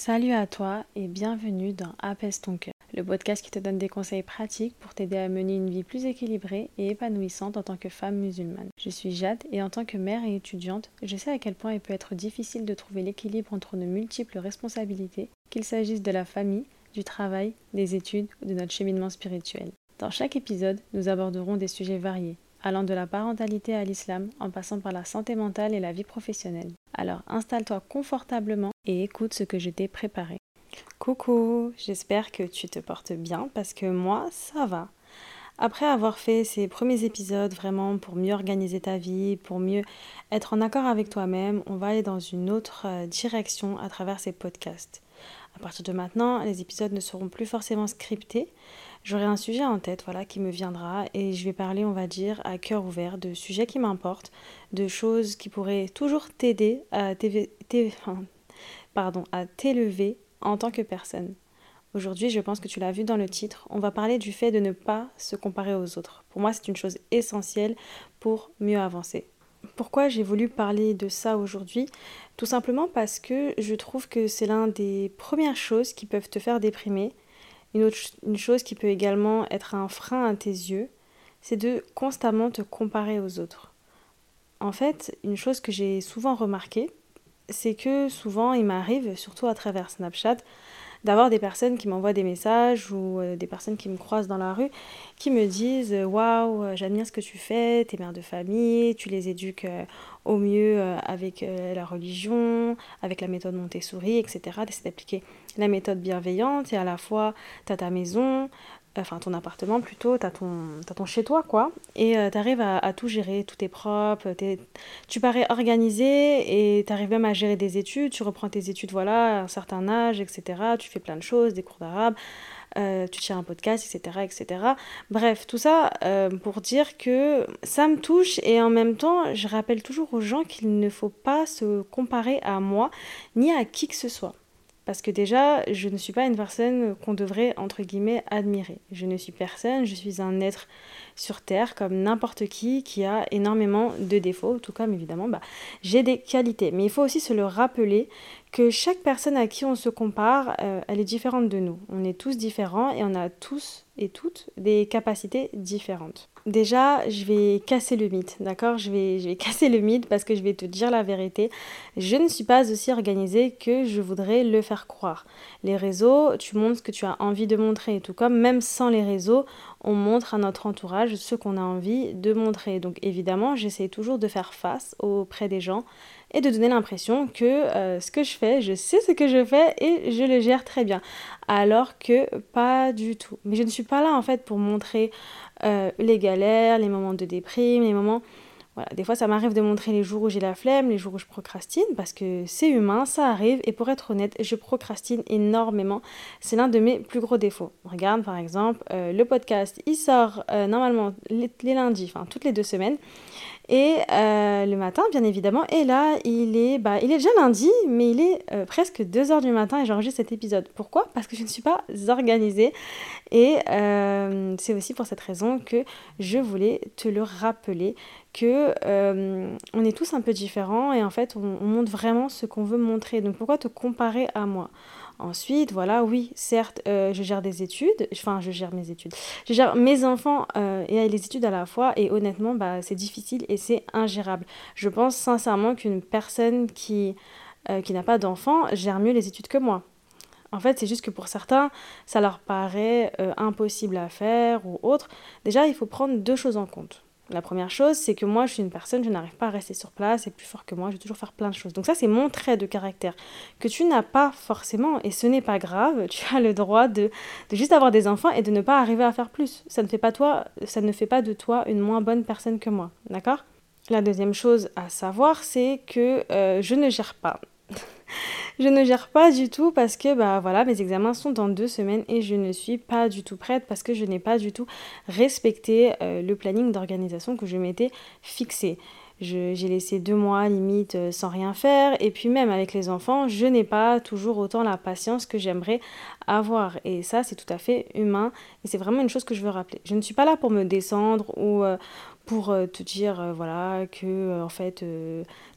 Salut à toi et bienvenue dans Apaise ton cœur, le podcast qui te donne des conseils pratiques pour t'aider à mener une vie plus équilibrée et épanouissante en tant que femme musulmane. Je suis Jade et en tant que mère et étudiante, je sais à quel point il peut être difficile de trouver l'équilibre entre nos multiples responsabilités, qu'il s'agisse de la famille, du travail, des études ou de notre cheminement spirituel. Dans chaque épisode, nous aborderons des sujets variés, allant de la parentalité à l'islam en passant par la santé mentale et la vie professionnelle. Alors installe-toi confortablement et écoute ce que je t'ai préparé. Coucou, j'espère que tu te portes bien parce que moi, ça va. Après avoir fait ces premiers épisodes vraiment pour mieux organiser ta vie, pour mieux être en accord avec toi-même, on va aller dans une autre euh, direction à travers ces podcasts. À partir de maintenant, les épisodes ne seront plus forcément scriptés. J'aurai un sujet en tête voilà, qui me viendra et je vais parler, on va dire, à cœur ouvert de sujets qui m'importent, de choses qui pourraient toujours t'aider à t'élever en tant que personne. Aujourd'hui, je pense que tu l'as vu dans le titre, on va parler du fait de ne pas se comparer aux autres. Pour moi, c'est une chose essentielle pour mieux avancer. Pourquoi j'ai voulu parler de ça aujourd'hui? Tout simplement parce que je trouve que c'est l'un des premières choses qui peuvent te faire déprimer. Une, autre, une chose qui peut également être un frein à tes yeux, c'est de constamment te comparer aux autres. En fait, une chose que j'ai souvent remarqué, c'est que souvent il m'arrive, surtout à travers Snapchat, d'avoir des personnes qui m'envoient des messages ou euh, des personnes qui me croisent dans la rue qui me disent waouh euh, j'admire ce que tu fais t'es mère de famille tu les éduques euh, au mieux avec la religion avec la méthode Montessori etc d'essayer d'appliquer la méthode bienveillante et à la fois tu as ta maison enfin ton appartement plutôt, tu as ton, ton chez-toi quoi, et tu arrives à, tout gérer, tout est propre, tu parais organisé et tu arrives même à gérer des études, tu reprends tes études voilà, à un certain âge, etc. Tu fais plein de choses, des cours d'arabe, euh, tu tiens un podcast, etc. etc. Bref, tout ça euh, pour dire que ça me touche et en même temps, je rappelle toujours aux gens qu'il ne faut pas se comparer à moi ni à qui que ce soit. Parce que déjà, je ne suis pas une personne qu'on devrait, entre guillemets, admirer. Je ne suis personne, je suis un être sur Terre comme n'importe qui qui a énormément de défauts, tout comme évidemment, bah, j'ai des qualités. Mais il faut aussi se le rappeler que chaque personne à qui on se compare, euh, elle est différente de nous. On est tous différents et on a tous et toutes des capacités différentes. Déjà, je vais casser le mythe, d'accord? Je vais, casser le mythe parce que je vais te dire la vérité. Je ne suis pas aussi organisée que je voudrais le faire croire. Les réseaux, tu montres ce que tu as envie de montrer, tout comme même sans les réseaux, on montre à notre entourage ce qu'on a envie de montrer. Donc évidemment, j'essaie toujours de faire face auprès des gens et de donner l'impression que euh, ce que je fais, je sais ce que je fais et je le gère très bien. Alors que pas du tout. Mais je ne suis pas là en fait pour montrer euh, les galères, les moments de déprime, les moments... Des fois ça m'arrive de montrer les jours où j'ai la flemme, les jours où je procrastine, parce que c'est humain, ça arrive, et pour être honnête, je procrastine énormément. C'est l'un de mes plus gros défauts. Regarde par exemple, euh, le podcast, il sort normalement les, lundis, enfin toutes les deux semaines. Et euh, le matin, bien évidemment. Et là, il est, bah, il est déjà lundi, mais il est euh, presque 2h du matin et j'enregistre cet épisode. Pourquoi? Parce que je ne suis pas organisée. Et euh, c'est aussi pour cette raison que je voulais te le rappeler que on est tous un peu différents et en fait on, on montre vraiment ce qu'on veut montrer. Donc pourquoi te comparer à moi? Ensuite, voilà, oui, certes, euh, je gère des études, enfin, je gère mes études, je gère mes enfants euh, et les études à la fois, et honnêtement, bah, c'est difficile et c'est ingérable. Je pense sincèrement qu'une personne qui, euh, qui n'a pas d'enfants gère mieux les études que moi. En fait, c'est juste que pour certains, ça leur paraît impossible à faire ou autre. Déjà, il faut prendre deux choses en compte. La première chose, c'est que moi, je suis une personne, je n'arrive pas à rester sur place, c'est plus fort que moi, je vais toujours faire plein de choses. Donc ça, c'est mon trait de caractère que tu n'as pas forcément, et ce n'est pas grave, tu as le droit de, juste avoir des enfants et de ne pas arriver à faire plus. Ça ne fait pas, toi, ça ne fait pas de toi une moins bonne personne que moi, d'accord? La deuxième chose à savoir, c'est que euh, je ne gère pas. je ne gère pas du tout parce que bah voilà mes examens sont dans deux semaines et je ne suis pas du tout prête parce que je n'ai pas du tout respecté euh, le planning d'organisation que je m'étais fixé. J'ai laissé deux mois limite euh, sans rien faire et puis même avec les enfants, je n'ai pas toujours autant la patience que j'aimerais avoir et ça c'est tout à fait humain et c'est vraiment une chose que je veux rappeler. Je ne suis pas là pour me descendre ou, euh, pour euh, te dire euh, voilà que euh, en fait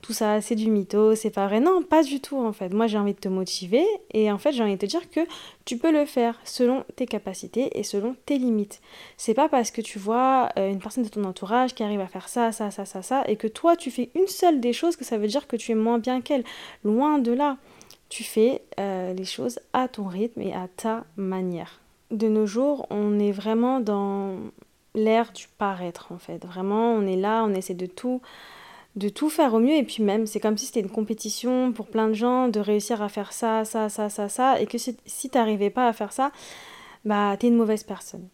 tout ça c'est du mytho, c'est pas vrai. Non, pas du tout en fait. Moi j'ai envie de te motiver et en fait j'ai envie de te dire que tu peux le faire selon tes capacités et selon tes limites. C'est pas parce que tu vois une personne de ton entourage qui arrive à faire ça, ça, ça, ça, ça et que toi tu fais une seule des choses que ça veut dire que tu es moins bien qu'elle. Loin de là. Tu fais les choses à ton rythme et à ta manière. De nos jours, on est vraiment dans l'ère du paraître en fait. Vraiment, on est là, on essaie de tout de tout faire au mieux et puis même c'est comme si c'était une compétition pour plein de gens de réussir à faire ça, ça, ça, ça, ça et que si, si t'arrivais pas à faire ça, bah t'es une mauvaise personne.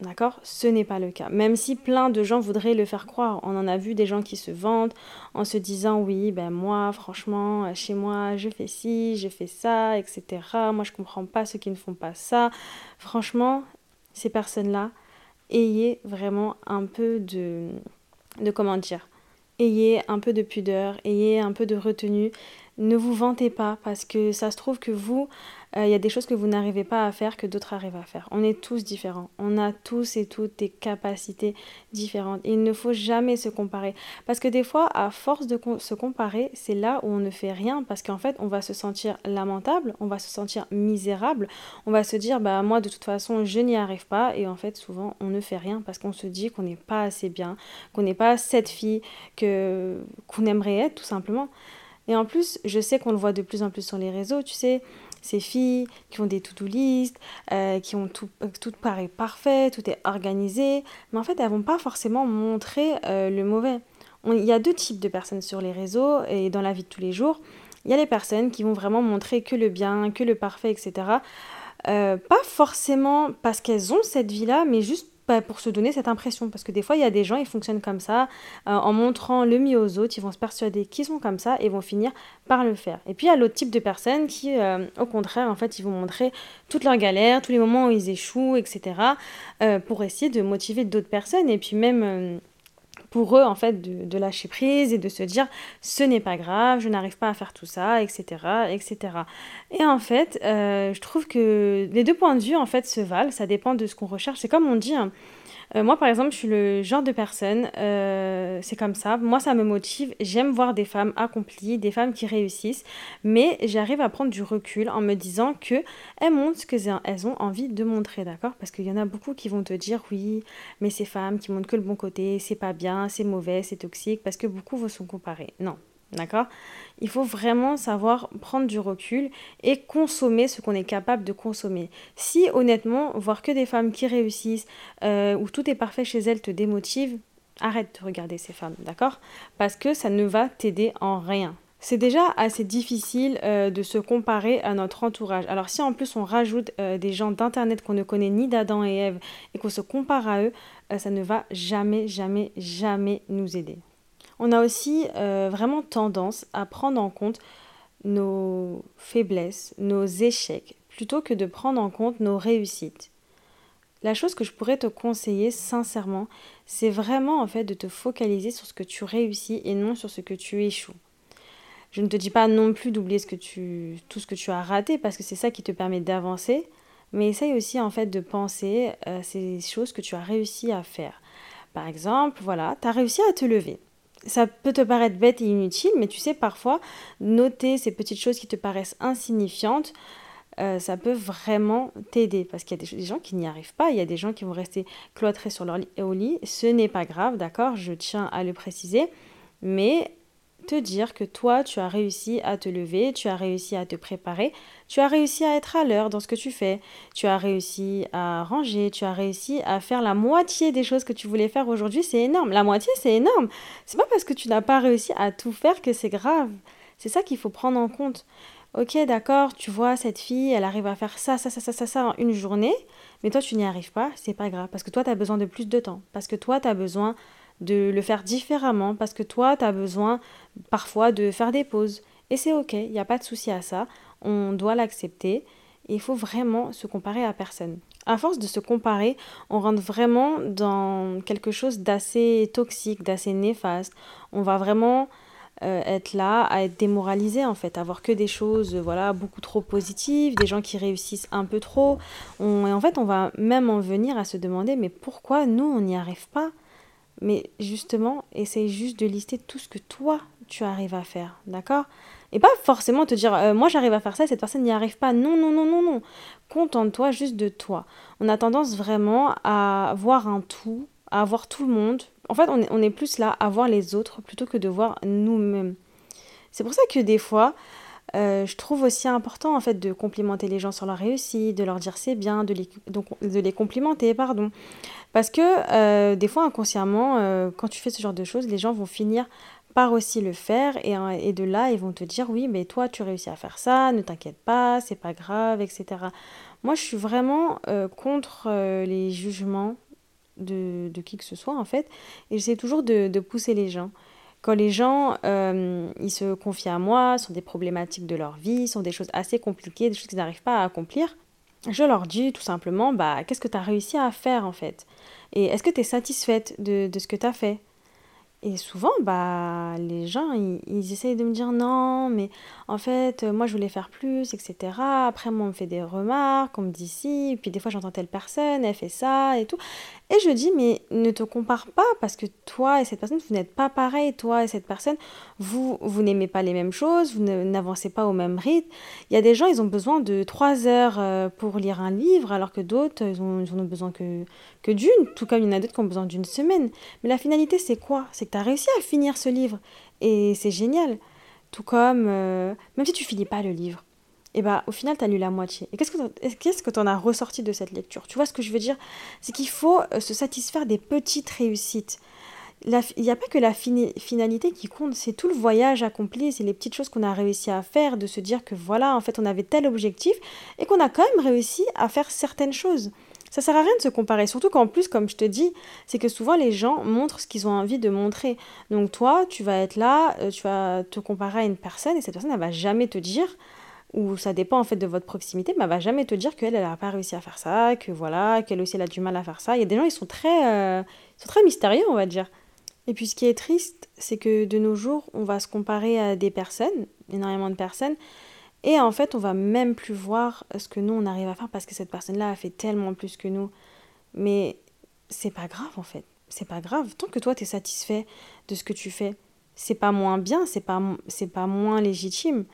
D'accord? Ce n'est pas le cas. Même si plein de gens voudraient le faire croire. On en a vu des gens qui se vendent en se disant oui, ben moi, franchement, chez moi, je fais ci, je fais ça, etc. Moi, je comprends pas ceux qui ne font pas ça. Franchement, ces personnes-là, ayez vraiment un peu de, de comment dire, ayez un peu de pudeur, ayez un peu de retenue. Ne vous vantez pas parce que ça se trouve que vous, euh, il y a des choses que vous n'arrivez pas à faire que d'autres arrivent à faire. On est tous différents. On a tous et toutes des capacités différentes. Il ne faut jamais se comparer. Parce que des fois, à force de se comparer, c'est là où on ne fait rien. Parce qu'en fait, on va se sentir lamentable, on va se sentir misérable. On va se dire, bah moi, de toute façon, je n'y arrive pas. Et en fait, souvent, on ne fait rien parce qu'on se dit qu'on n'est pas assez bien, qu'on n'est pas cette fille que qu'on aimerait être, tout simplement. Et en plus, je sais qu'on le voit de plus en plus sur les réseaux, tu sais, ces filles qui ont des to-do list, euh, qui ont tout, euh, tout paraît parfait, tout est organisé, mais en fait elles vont pas forcément montrer euh, le mauvais. Il y a deux types de personnes sur les réseaux et dans la vie de tous les jours. Il y a les personnes qui vont vraiment montrer que le bien, que le parfait, etc. pas forcément parce qu'elles ont cette vie-là, mais juste pour se donner cette impression. Parce que des fois, il y a des gens, ils fonctionnent comme ça, euh, en montrant le mieux aux autres, ils vont se persuader qu'ils sont comme ça et vont finir par le faire. Et puis, il y a l'autre type de personnes qui, euh, au contraire, en fait, ils vont montrer toutes leurs galères, tous les moments où ils échouent, etc., euh, pour essayer de motiver d'autres personnes. Et puis même pour eux, en fait, de, lâcher prise et de se dire ce n'est pas grave, je n'arrive pas à faire tout ça, etc., etc. Et en fait, euh, je trouve que les deux points de vue, en fait, se valent, ça dépend de ce qu'on recherche. C'est comme on dit, hein, euh, moi, par exemple, je suis le genre de personne, euh, c'est comme ça. Moi, ça me motive. J'aime voir des femmes accomplies, des femmes qui réussissent, mais j'arrive à prendre du recul en me disant que elles montrent ce qu'elles ont envie de montrer, d'accord? Parce qu'il y en a beaucoup qui vont te dire oui, mais ces femmes qui montrent que le bon côté, c'est pas bien, c'est mauvais, c'est toxique, parce que beaucoup vont se comparer. Non, D'accord? Il faut vraiment savoir prendre du recul et consommer ce qu'on est capable de consommer. Si honnêtement, voir que des femmes qui réussissent, euh, où tout est parfait chez elles, te démotive, arrête de regarder ces femmes, d'accord? Parce que ça ne va t'aider en rien. C'est déjà assez difficile euh, de se comparer à notre entourage. Alors si en plus on rajoute euh, des gens d'Internet qu'on ne connaît ni d'Adam et Ève et qu'on se compare à eux, ça ne va jamais, jamais, jamais nous aider on a aussi euh, vraiment tendance à prendre en compte nos faiblesses, nos échecs, plutôt que de prendre en compte nos réussites. La chose que je pourrais te conseiller sincèrement, c'est vraiment en fait de te focaliser sur ce que tu réussis et non sur ce que tu échoues. Je ne te dis pas non plus d'oublier tout ce que tu as raté parce que c'est ça qui te permet d'avancer, mais essaye aussi en fait de penser à ces choses que tu as réussi à faire. Par exemple, voilà, tu as réussi à te lever ça peut te paraître bête et inutile, mais tu sais, parfois, noter ces petites choses qui te paraissent insignifiantes, euh, ça peut vraiment t'aider. Parce qu'il y a des, gens qui n'y arrivent pas, il y a des gens qui vont rester cloîtrés sur leur au lit. Ce n'est pas grave, d'accord? Je tiens à le préciser. Mais te dire que toi, tu as réussi à te lever, tu as réussi à te préparer, tu as réussi à être à l'heure dans ce que tu fais, tu as réussi à ranger, tu as réussi à faire la moitié des choses que tu voulais faire aujourd'hui, c'est énorme. La moitié, c'est énorme. C'est pas parce que tu n'as pas réussi à tout faire que c'est grave. C'est ça qu'il faut prendre en compte. Ok, d'accord, tu vois, cette fille, elle arrive à faire ça, ça, ça, ça, ça, ça en une journée, mais toi, tu n'y arrives pas, c'est pas grave, parce que toi, tu as besoin de plus de temps, parce que toi, tu as besoin de le faire différemment parce que toi, tu as besoin parfois de faire des pauses. Et c'est ok, il n'y a pas de souci à ça, on doit l'accepter. Il faut vraiment se comparer à personne. À force de se comparer, on rentre vraiment dans quelque chose d'assez toxique, d'assez néfaste. On va vraiment euh, être là à être démoralisé en fait, avoir que des choses voilà beaucoup trop positives, des gens qui réussissent un peu trop. et en fait, on va même en venir à se demander mais pourquoi nous on n'y arrive pas? Mais justement, essaye juste de lister tout ce que toi, tu arrives à faire, d'accord? Et pas forcément te dire, euh, moi j'arrive à faire ça et cette personne n'y arrive pas. Non, non, non, non, non. Contente-toi juste de toi. On a tendance vraiment à voir un tout, à voir tout le monde. En fait, on est, on est plus là à voir les autres plutôt que de voir nous-mêmes. C'est pour ça que des fois, euh, je trouve aussi important en fait de complimenter les gens sur leur réussite, de leur dire c'est bien, de les, de les complimenter, pardon. Parce que euh, des fois inconsciemment, euh, quand tu fais ce genre de choses, les gens vont finir par aussi le faire et, et, de là ils vont te dire oui mais toi tu réussis à faire ça, ne t'inquiète pas, c'est pas grave, etc. Moi je suis vraiment contre les jugements de, de, qui que ce soit en fait et j'essaie toujours de, de pousser les gens. Quand les gens, euh, ils se confient à moi sur des problématiques de leur vie, sur des choses assez compliquées, des choses qu'ils n'arrivent pas à accomplir, je leur dis tout simplement, bah, qu'est-ce que tu as réussi à faire en fait? Et est-ce que tu es satisfaite de, de ce que tu as fait? Et souvent, bah, les gens, ils, essayent de me dire non, mais en fait, moi, je voulais faire plus, etc. Après, moi, on me fait des remarques, on me dit si, puis des fois, j'entends telle personne, elle fait ça et tout. Et je dis, mais ne te compare pas, parce que toi et cette personne, vous n'êtes pas pareil. Toi et cette personne, vous, vous n'aimez pas les mêmes choses, vous n'avancez pas au même rythme. Il y a des gens, ils ont besoin de trois heures euh, pour lire un livre, alors que d'autres, ils ils ont besoin que, que d'une, tout comme il y en a d'autres qui ont besoin d'une semaine. Mais la finalité, c'est quoi? C'est que tu as réussi à finir ce livre. Et c'est génial. Tout comme, euh, même si tu finis pas le livre, et eh bah, au final, tu as lu la moitié. Et qu'est-ce que tu en as ressorti de cette lecture? Tu vois ce que je veux dire? C'est qu'il faut euh, se satisfaire des petites réussites. Il n'y a pas que la finalité qui compte, c'est tout le voyage accompli, c'est les petites choses qu'on a réussi à faire, de se dire que voilà, en fait, on avait tel objectif et qu'on a quand même réussi à faire certaines choses. Ça sert à rien de se comparer, surtout qu'en plus, comme je te dis, c'est que souvent les gens montrent ce qu'ils ont envie de montrer. Donc toi, tu vas être là, euh, tu vas te comparer à une personne et cette personne, elle va jamais te dire, ou ça dépend en fait de votre proximité, mais elle va jamais te dire qu'elle, elle n'a pas réussi à faire ça, que voilà, qu'elle aussi, elle a du mal à faire ça. Il y a des gens, ils sont très, euh, sont très mystérieux, on va dire. Et puis ce qui est triste, c'est que de nos jours, on va se comparer à des personnes, énormément de personnes, et en fait, on va même plus voir ce que nous, on arrive à faire parce que cette personne-là a fait tellement plus que nous. Mais c'est pas grave, en fait. C'est pas grave. Tant que toi, tu es satisfait de ce que tu fais, c'est pas moins bien, c'est pas, c'est pas moins légitime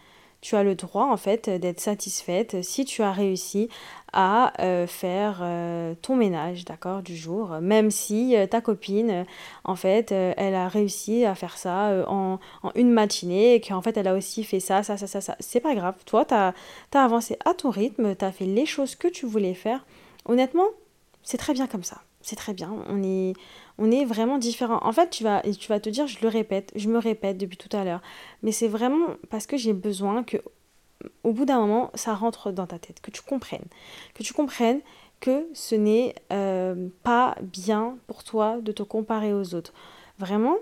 tu as le droit en fait d'être satisfaite si tu as réussi à euh, faire euh, ton ménage, d'accord, du jour, même si euh, ta copine, en fait, elle a réussi à faire ça en, une matinée et qu'en fait, elle a aussi fait ça, ça, ça, ça, ça. C'est pas grave, toi, tu as, as, avancé à ton rythme, tu as fait les choses que tu voulais faire. Honnêtement, c'est très bien comme ça. C'est très bien. On est, on est vraiment différents. En fait, tu vas, tu vas te dire, je le répète, je me répète depuis tout à l'heure, mais c'est vraiment parce que j'ai besoin que, au bout d'un moment, ça rentre dans ta tête, que tu comprennes, que tu comprennes que ce n'est euh, pas bien pour toi de te comparer aux autres. Vraiment,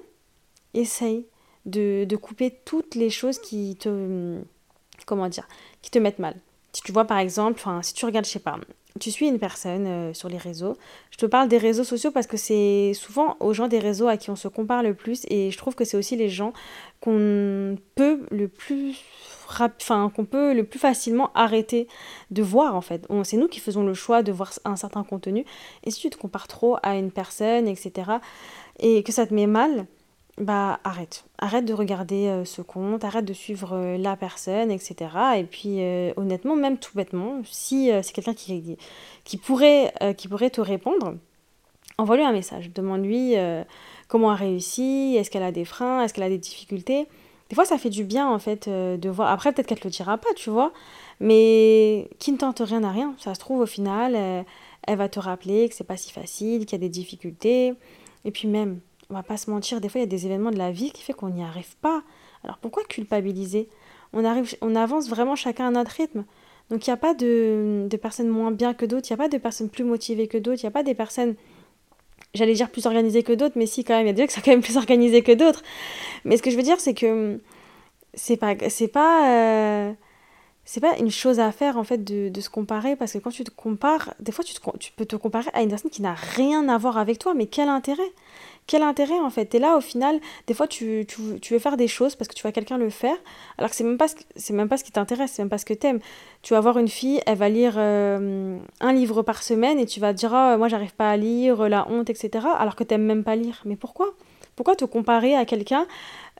essaye de, de couper toutes les choses qui te, comment dire, qui te mettent mal. Si tu vois par exemple, si tu regardes, je sais pas, tu suis une personne euh, sur les réseaux. Je te parle des réseaux sociaux parce que c'est souvent aux gens des réseaux à qui on se compare le plus et je trouve que c'est aussi les gens qu'on peut le plus enfin qu'on peut le plus facilement arrêter de voir en fait. C'est nous qui faisons le choix de voir un certain contenu et si tu te compares trop à une personne, etc. et que ça te met mal, bah arrête. Arrête de regarder euh, ce compte, arrête de suivre euh, la personne, etc. Et puis euh, honnêtement, même tout bêtement, si c'est quelqu'un qui, qui, pourrait, qui pourrait te répondre, envoie-lui un message. Demande-lui comment elle a réussi, est-ce qu'elle a des freins, est-ce qu'elle a des difficultés. Des fois, ça fait du bien en fait de voir. Après, peut-être qu'elle te le dira pas, tu vois. Mais qui ne tente rien à rien. Ça se trouve, au final, elle va te rappeler que c'est pas si facile, qu'il y a des difficultés. Et puis même, on va pas se mentir, des fois il y a des événements de la vie qui fait qu'on n'y arrive pas. Alors pourquoi culpabiliser? On, arrive, on avance vraiment chacun à notre rythme. Donc il n'y a pas de, personnes moins bien que d'autres, il n'y a pas de personnes plus motivées que d'autres, il n'y a pas des personnes, j'allais dire plus organisées que d'autres, mais si quand même, il y a des gens qui sont quand même plus organisés que d'autres. Mais ce que je veux dire, c'est que c'est pas, c'est pas, euh, c'est pas une chose à faire en fait de, se comparer parce que quand tu te compares, des fois tu peux te comparer à une personne qui n'a rien à voir avec toi, mais quel intérêt? Quel intérêt en fait T'es là au final, des fois tu, tu, veux faire des choses parce que tu vois quelqu'un le faire, alors que c'est même pas ce, même pas ce qui t'intéresse, c'est même pas ce que t'aimes. Tu vas voir une fille, elle va lire euh, un livre par semaine et tu vas te dire oh, moi j'arrive pas à lire, la honte, etc. Alors que t'aimes même pas lire. Mais pourquoi? Pourquoi te comparer à quelqu'un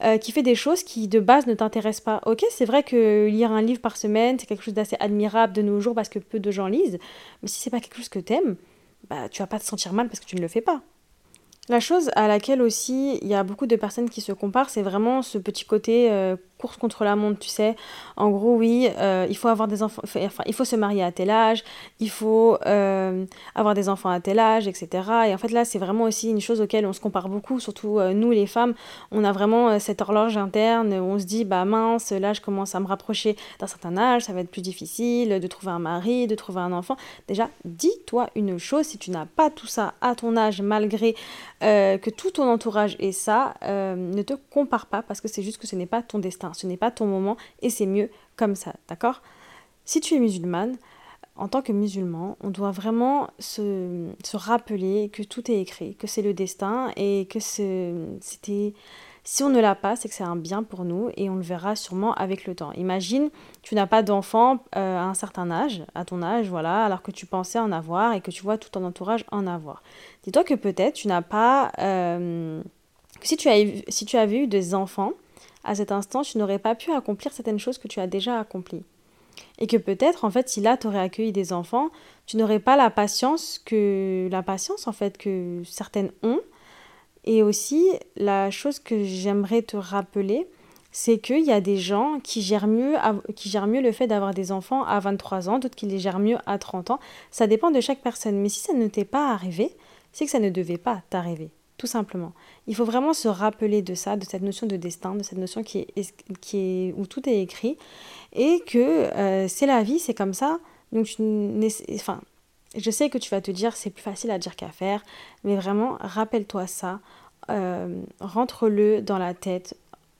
euh, qui fait des choses qui de base ne t'intéressent pas? Ok, c'est vrai que lire un livre par semaine c'est quelque chose d'assez admirable de nos jours parce que peu de gens lisent, mais si c'est pas quelque chose que t'aimes, bah tu vas pas te sentir mal parce que tu ne le fais pas. La chose à laquelle aussi il y a beaucoup de personnes qui se comparent, c'est vraiment ce petit côté euh, course contre la montre, tu sais. En gros, oui, euh, il faut avoir des enfants, enfin, il faut se marier à tel âge, il faut euh, avoir des enfants à tel âge, etc. Et en fait, là, c'est vraiment aussi une chose auquel on se compare beaucoup, surtout euh, nous, les femmes. On a vraiment cette horloge interne où on se dit, bah mince, là, je commence à me rapprocher d'un certain âge, ça va être plus difficile de trouver un mari, de trouver un enfant. Déjà, dis-toi une chose, si tu n'as pas tout ça à ton âge, malgré que tout ton entourage ait ça, ne te compare pas parce que c'est juste que ce n'est pas ton destin ce n'est pas ton moment et c'est mieux comme ça, d'accord? Si tu es musulmane, en tant que musulman, on doit vraiment se, se rappeler que tout est écrit, que c'est le destin et que c'était... Si on ne l'a pas, c'est que c'est un bien pour nous et on le verra sûrement avec le temps. Imagine, tu n'as pas d'enfant euh, à un certain âge, à ton âge, voilà, alors que tu pensais en avoir et que tu vois tout ton entourage en avoir. Dis-toi que peut-être tu n'as pas... Euh, si tu, as, si tu avais eu des enfants, à cet instant, tu n'aurais pas pu accomplir certaines choses que tu as déjà accomplies. Et que peut-être, en fait, si là, tu aurais accueilli des enfants, tu n'aurais pas la patience que la patience, en fait, que certaines ont. Et aussi, la chose que j'aimerais te rappeler, c'est qu'il y a des gens qui gèrent mieux, qui gèrent mieux le fait d'avoir des enfants à 23 ans, d'autres qui les gèrent mieux à 30 ans. Ça dépend de chaque personne. Mais si ça ne t'est pas arrivé, c'est que ça ne devait pas t'arriver tout simplement. Il faut vraiment se rappeler de ça, de cette notion de destin, de cette notion qui est, qui est où tout est écrit, et que euh, c'est la vie, c'est comme ça. Donc, enfin, je sais que tu vas te dire c'est plus facile à dire qu'à faire, mais vraiment rappelle-toi ça, euh, rentre-le dans la tête,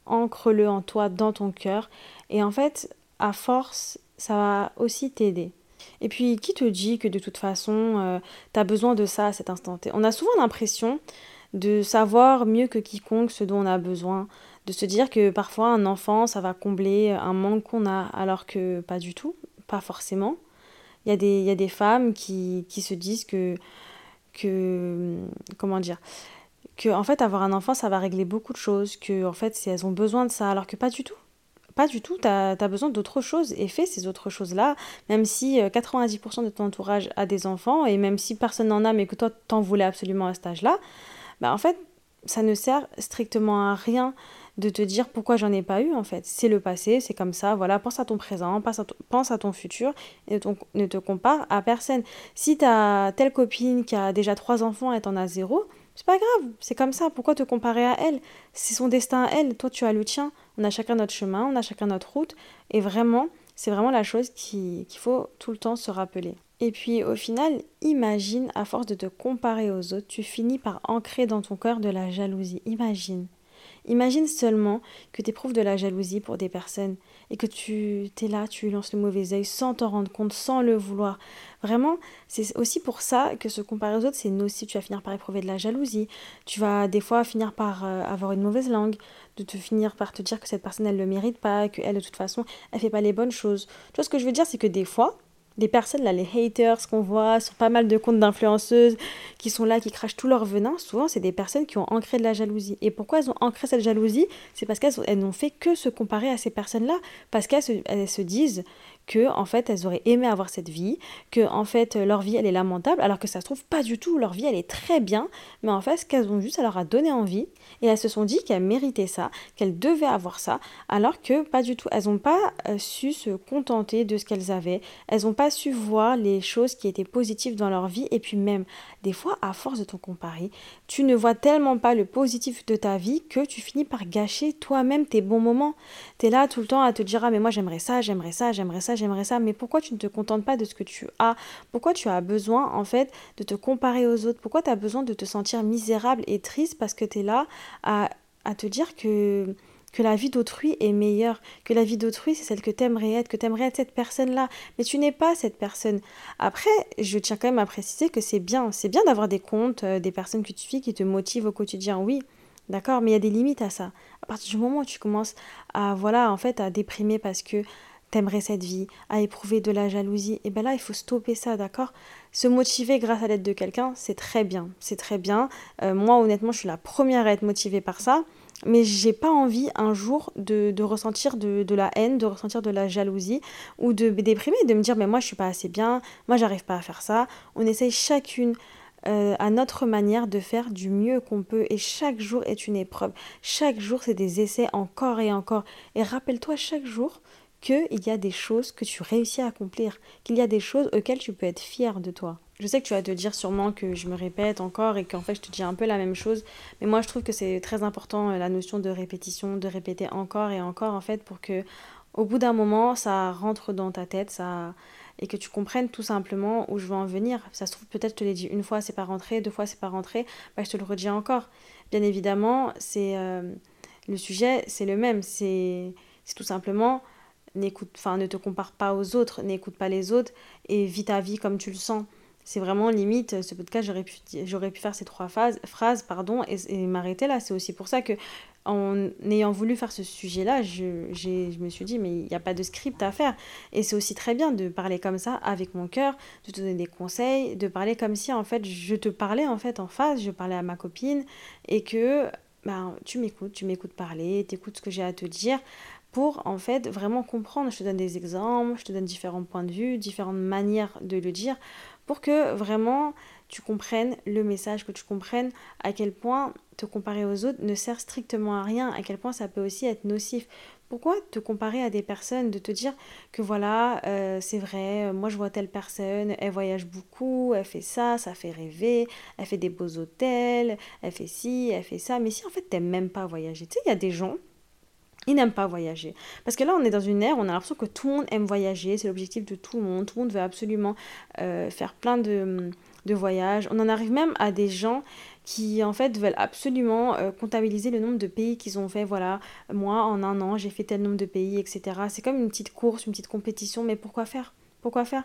ancre-le en toi, dans ton cœur, et en fait, à force, ça va aussi t'aider. Et puis, qui te dit que de toute façon, euh, tu as besoin de ça à cet instant T? On a souvent l'impression de savoir mieux que quiconque ce dont on a besoin, de se dire que parfois un enfant, ça va combler un manque qu'on a, alors que pas du tout, pas forcément. Il y a des, y a des femmes qui, qui se disent que, que, comment dire, que en fait avoir un enfant, ça va régler beaucoup de choses, que en fait si elles ont besoin de ça, alors que pas du tout. Pas du tout, tu as, besoin d'autres choses et fais ces autres choses-là, même si 90% euh, de ton entourage a des enfants et même si personne n'en a mais que toi t'en voulais absolument à cet âge-là, bah en fait, ça ne sert strictement à rien de te dire pourquoi j'en ai pas eu en fait. C'est le passé, c'est comme ça, voilà, pense à ton présent, pense à ton, pense à ton futur et ne te compare à personne. Si tu as telle copine qui a déjà trois enfants et t'en as zéro, c'est pas grave, c'est comme ça, pourquoi te comparer à elle? C'est son destin à elle, toi tu as le tien, on a chacun notre chemin, on a chacun notre route et vraiment, c'est vraiment la chose qu'il faut tout le temps se rappeler. Et puis au final, imagine, à force de te comparer aux autres, tu finis par ancrer dans ton cœur de la jalousie. Imagine. Imagine seulement que tu éprouves de la jalousie pour des personnes et que tu es là, tu lances le mauvais œil sans t'en rendre compte, sans le vouloir. Vraiment, c'est aussi pour ça que se comparer aux autres, c'est nocif. Tu vas finir par éprouver de la jalousie. Tu vas des fois finir par euh, avoir une mauvaise langue, de te finir par te dire que cette personne, elle ne le mérite pas, qu'elle, de toute façon, elle fait pas les bonnes choses. Tu vois, ce que je veux dire, c'est que des fois, les personnes là, les haters qu'on voit sur pas mal de comptes d'influenceuses qui sont là, qui crachent tout leur venin, souvent c'est des personnes qui ont ancré de la jalousie. Et pourquoi elles ont ancré cette jalousie? C'est parce qu'elles n'ont fait que se comparer à ces personnes-là, parce qu'elles se, disent que en fait elles auraient aimé avoir cette vie, que en fait leur vie elle est lamentable, alors que ça se trouve pas du tout, leur vie elle est très bien, mais en fait ce qu'elles ont juste ça leur a donné envie. Et elles se sont dit qu'elles méritaient ça, qu'elles devaient avoir ça, alors que pas du tout. Elles n'ont pas euh, su se contenter de ce qu'elles avaient, elles n'ont pas su voir les choses qui étaient positives dans leur vie. Et puis même des fois à force de t'en comparer, tu ne vois tellement pas le positif de ta vie que tu finis par gâcher toi-même tes bons moments. Tu es là tout le temps à te dire ah mais moi j'aimerais ça, j'aimerais ça, j'aimerais ça, j'aimerais ça, mais pourquoi tu ne te contentes pas de ce que tu as? Pourquoi tu as besoin en fait de te comparer aux autres? Pourquoi tu as besoin de te sentir misérable et triste parce que tu es là à, à te dire que que la vie d'autrui est meilleure, que la vie d'autrui c'est celle que t'aimerais être, que t'aimerais être cette personne-là, mais tu n'es pas cette personne. Après, je tiens quand même à préciser que c'est bien, c'est bien d'avoir des comptes, euh, des personnes que tu suis qui te motivent au quotidien, oui, d'accord, mais il y a des limites à ça. À partir du moment où tu commences à, voilà, en fait, à déprimer parce que t'aimerais cette vie, à éprouver de la jalousie, et ben là, il faut stopper ça, d'accord? Se motiver grâce à l'aide de quelqu'un, c'est très bien, c'est très bien. Euh, moi, honnêtement, je suis la première à être motivée par ça mais j'ai pas envie un jour de, ressentir de, la haine, de ressentir de la jalousie ou de me déprimer, de me dire mais moi je suis pas assez bien, moi j'arrive pas à faire ça. On essaye chacune euh, à notre manière de faire du mieux qu'on peut et chaque jour est une épreuve. Chaque jour c'est des essais encore et encore. Et rappelle-toi chaque jour qu'il y a des choses que tu réussis à accomplir, qu'il y a des choses auxquelles tu peux être fier de toi. Je sais que tu vas te dire sûrement que je me répète encore et qu'en fait je te dis un peu la même chose, mais moi je trouve que c'est très important euh, la notion de répétition, de répéter encore et encore en fait pour que au bout d'un moment ça rentre dans ta tête, ça et que tu comprennes tout simplement où je veux en venir. Ça se trouve peut-être je te l'ai dit une fois c'est pas rentré, deux fois c'est pas rentré, bah, je te le redis encore. Bien évidemment, c'est euh, le sujet, c'est le même, c'est tout simplement n'écoute enfin ne te compare pas aux autres, n'écoute pas les autres et vis ta vie comme tu le sens c'est vraiment limite, ce podcast, j'aurais pu, j'aurais pu faire ces trois phrases, phrases pardon, et, m'arrêter là. C'est aussi pour ça que, en ayant voulu faire ce sujet-là, je, je me suis dit, mais il n'y a pas de script à faire. Et c'est aussi très bien de parler comme ça, avec mon cœur, de te donner des conseils, de parler comme si, en fait, je te parlais en fait en face, je parlais à ma copine, et que ben, tu m'écoutes, tu m'écoutes parler, tu écoutes ce que j'ai à te dire pour en fait vraiment comprendre. Je te donne des exemples, je te donne différents points de vue, différentes manières de le dire pour que vraiment tu comprennes le message, que tu comprennes à quel point te comparer aux autres ne sert strictement à rien, à quel point ça peut aussi être nocif. Pourquoi te comparer à des personnes, de te dire que voilà, euh, c'est vrai, moi je vois telle personne, elle voyage beaucoup, elle fait ça, ça fait rêver, elle fait des beaux hôtels, elle fait ci, elle fait ça, mais si en fait t'aimes même pas voyager, tu sais, il y a des gens, ils n'aiment pas voyager. Parce que là, on est dans une ère où on a l'impression que tout le monde aime voyager, c'est l'objectif de tout le monde, tout le monde veut absolument euh, faire plein de, de, voyages. On en arrive même à des gens qui, en fait, veulent absolument euh, comptabiliser le nombre de pays qu'ils ont fait. Voilà, moi, en un an, j'ai fait tel nombre de pays, etc. C'est comme une petite course, une petite compétition, mais pourquoi faire? Pourquoi faire?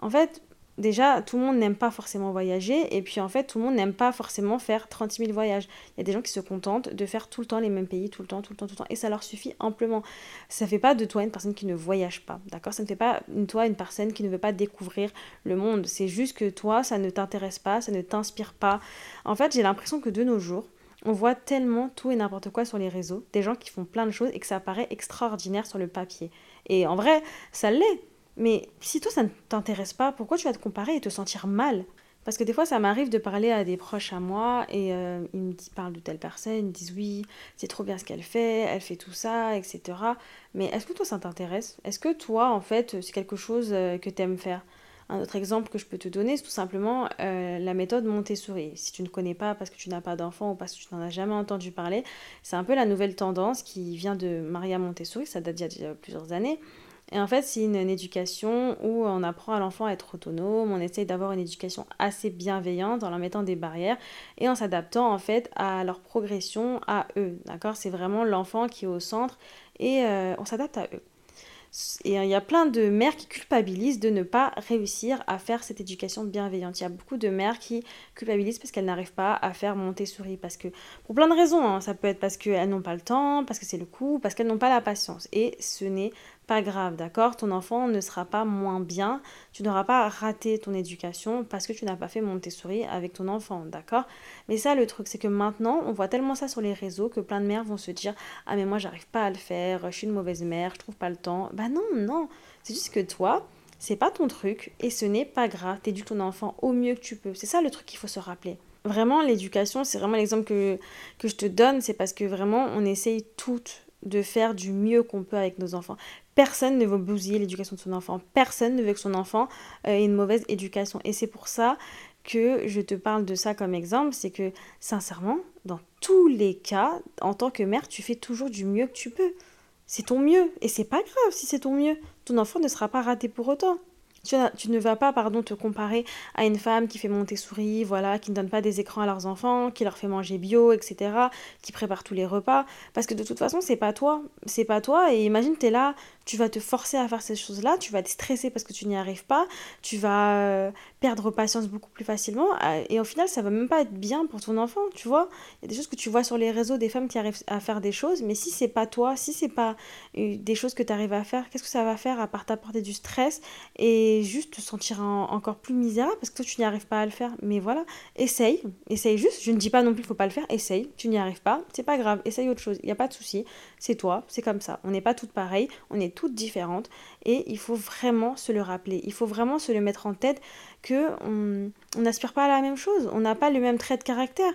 En fait, déjà, tout le monde n'aime pas forcément voyager, et puis en fait, tout le monde n'aime pas forcément faire 36 000 voyages. Il y a des gens qui se contentent de faire tout le temps les mêmes pays, tout le temps, tout le temps, tout le temps, et ça leur suffit amplement. Ça ne fait pas de toi une personne qui ne voyage pas, d'accord? Ça ne fait pas de toi une personne qui ne veut pas découvrir le monde. C'est juste que toi, ça ne t'intéresse pas, ça ne t'inspire pas. En fait, j'ai l'impression que de nos jours, on voit tellement tout et n'importe quoi sur les réseaux, des gens qui font plein de choses et que ça paraît extraordinaire sur le papier. Et en vrai, ça l'est mais si toi, ça ne t'intéresse pas, pourquoi tu vas te comparer et te sentir mal? Parce que des fois, ça m'arrive de parler à des proches à moi et euh, ils me parlent de telle personne, ils me disent oui, c'est trop bien ce qu'elle fait, elle fait tout ça, etc. Mais est-ce que toi, ça t'intéresse? Est-ce que toi, en fait, c'est quelque chose euh, que tu aimes faire? Un autre exemple que je peux te donner, c'est tout simplement euh, la méthode Montessori. Si tu ne connais pas parce que tu n'as pas d'enfant ou parce que tu n'en as jamais entendu parler, c'est un peu la nouvelle tendance qui vient de Maria Montessori, ça date d'il y a plusieurs années. Et en fait, c'est une, éducation où on apprend à l'enfant à être autonome, on essaye d'avoir une éducation assez bienveillante en leur mettant des barrières et en s'adaptant en fait à leur progression, à eux. D'accord? C'est vraiment l'enfant qui est au centre et euh, on s'adapte à eux. Et il y a plein de mères qui culpabilisent de ne pas réussir à faire cette éducation bienveillante. Il y a beaucoup de mères qui culpabilisent parce qu'elles n'arrivent pas à faire monter souris. Parce que, pour plein de raisons, hein. ça peut être parce qu'elles n'ont pas le temps, parce que c'est le coup, parce qu'elles n'ont pas la patience. Et ce n'est pas grave, d'accord? Ton enfant ne sera pas moins bien, tu n'auras pas raté ton éducation parce que tu n'as pas fait monter souris avec ton enfant, d'accord? Mais ça, le truc, c'est que maintenant, on voit tellement ça sur les réseaux que plein de mères vont se dire Ah, mais moi, j'arrive pas à le faire, je suis une mauvaise mère, je trouve pas le temps. Bah non, non, c'est juste que toi, c'est pas ton truc et ce n'est pas grave, t'éduques ton enfant au mieux que tu peux. C'est ça le truc qu'il faut se rappeler. Vraiment l'éducation, c'est vraiment l'exemple que, que je te donne, c'est parce que vraiment on essaye toutes de faire du mieux qu'on peut avec nos enfants. Personne ne veut bousiller l'éducation de son enfant. Personne ne veut que son enfant euh, ait une mauvaise éducation. Et c'est pour ça que je te parle de ça comme exemple. C'est que, sincèrement, dans tous les cas, en tant que mère, tu fais toujours du mieux que tu peux. C'est ton mieux. Et c'est pas grave si c'est ton mieux. Ton enfant ne sera pas raté pour autant. Tu, ne vas pas, pardon, te comparer à une femme qui fait Montessori, voilà, qui ne donne pas des écrans à leurs enfants, qui leur fait manger bio, etc., qui prépare tous les repas. Parce que de toute façon, c'est pas toi. C'est pas toi. Et imagine, tu es là, tu vas te forcer à faire ces choses-là, tu vas te stresser parce que tu n'y arrives pas, tu vas euh, perdre patience beaucoup plus facilement. Euh, et au final, ça va même pas être bien pour ton enfant, tu vois. Il y a des choses que tu vois sur les réseaux des femmes qui arrivent à faire des choses, mais si c'est pas toi, si c'est pas euh, des choses que tu arrives à faire, qu'est-ce que ça va faire à part t'apporter du stress et juste te sentir encore plus misérable parce que toi tu n'y arrives pas à le faire? Mais voilà, essaye, essaye juste. Je ne dis pas non plus qu'il faut pas le faire, essaye. Tu n'y arrives pas, c'est pas grave, essaye autre chose. Il n'y a pas de souci, c'est toi, c'est comme ça. On n'est pas toutes pareilles, on est toutes différentes et il faut vraiment se le rappeler. Il faut vraiment se le mettre en tête que on n'aspire pas à la même chose, on n'a pas le même trait de caractère.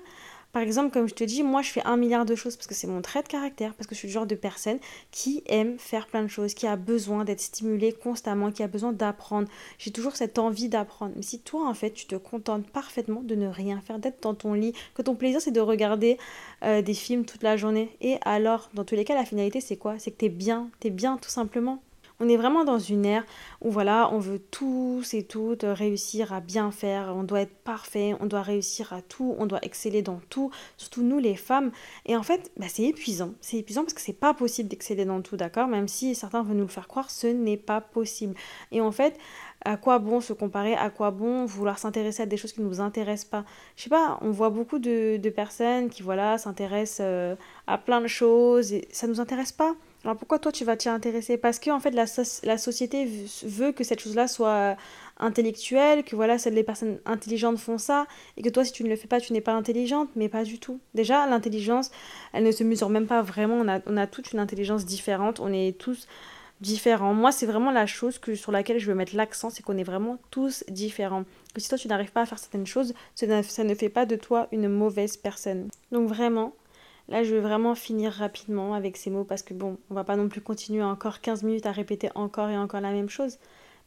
Par exemple, comme je te dis, moi je fais un milliard de choses parce que c'est mon trait de caractère, parce que je suis le genre de personne qui aime faire plein de choses, qui a besoin d'être stimulée constamment, qui a besoin d'apprendre. J'ai toujours cette envie d'apprendre. Mais si toi en fait tu te contentes parfaitement de ne rien faire, d'être dans ton lit, que ton plaisir c'est de regarder euh, des films toute la journée, et alors dans tous les cas la finalité c'est quoi? C'est que t'es bien, t'es bien tout simplement. On est vraiment dans une ère où voilà, on veut tous et toutes réussir à bien faire, on doit être parfait, on doit réussir à tout, on doit exceller dans tout, surtout nous les femmes. Et en fait, bah, c'est épuisant. C'est épuisant parce que c'est pas possible d'exceller dans tout, d'accord? Même si certains veulent nous le faire croire, ce n'est pas possible. Et en fait, à quoi bon se comparer? À quoi bon vouloir s'intéresser à des choses qui ne nous intéressent pas? Je sais pas, on voit beaucoup de, personnes qui voilà s'intéressent euh, à plein de choses et ça nous intéresse pas. Alors pourquoi toi tu vas t'y intéresser? Parce que en fait la, la société veut que cette chose-là soit intellectuelle, que voilà, les personnes intelligentes font ça, et que toi si tu ne le fais pas, tu n'es pas intelligente, mais pas du tout. Déjà, l'intelligence, elle ne se mesure même pas vraiment, on a, on a toute une intelligence différente, on est tous différents. Moi, c'est vraiment la chose que, sur laquelle je veux mettre l'accent, c'est qu'on est vraiment tous différents. Que si toi tu n'arrives pas à faire certaines choses, ça ne fait pas de toi une mauvaise personne. Donc vraiment, Là, je veux vraiment finir rapidement avec ces mots parce que bon, on va pas non plus continuer encore 15 minutes à répéter encore et encore la même chose.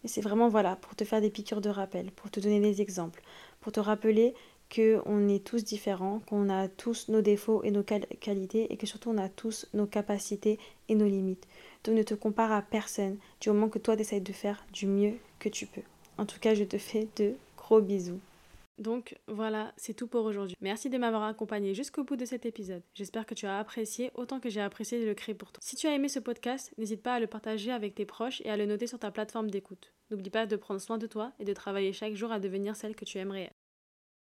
Mais c'est vraiment voilà, pour te faire des piqûres de rappel, pour te donner des exemples, pour te rappeler qu'on est tous différents, qu'on a tous nos défauts et nos qualités et que surtout on a tous nos capacités et nos limites. Donc ne te compare à personne du moment que toi tu de faire du mieux que tu peux. En tout cas, je te fais de gros bisous. Donc voilà, c'est tout pour aujourd'hui. Merci de m'avoir accompagné jusqu'au bout de cet épisode. J'espère que tu as apprécié autant que j'ai apprécié de le créer pour toi. Si tu as aimé ce podcast, n'hésite pas à le partager avec tes proches et à le noter sur ta plateforme d'écoute. N'oublie pas de prendre soin de toi et de travailler chaque jour à devenir celle que tu aimerais.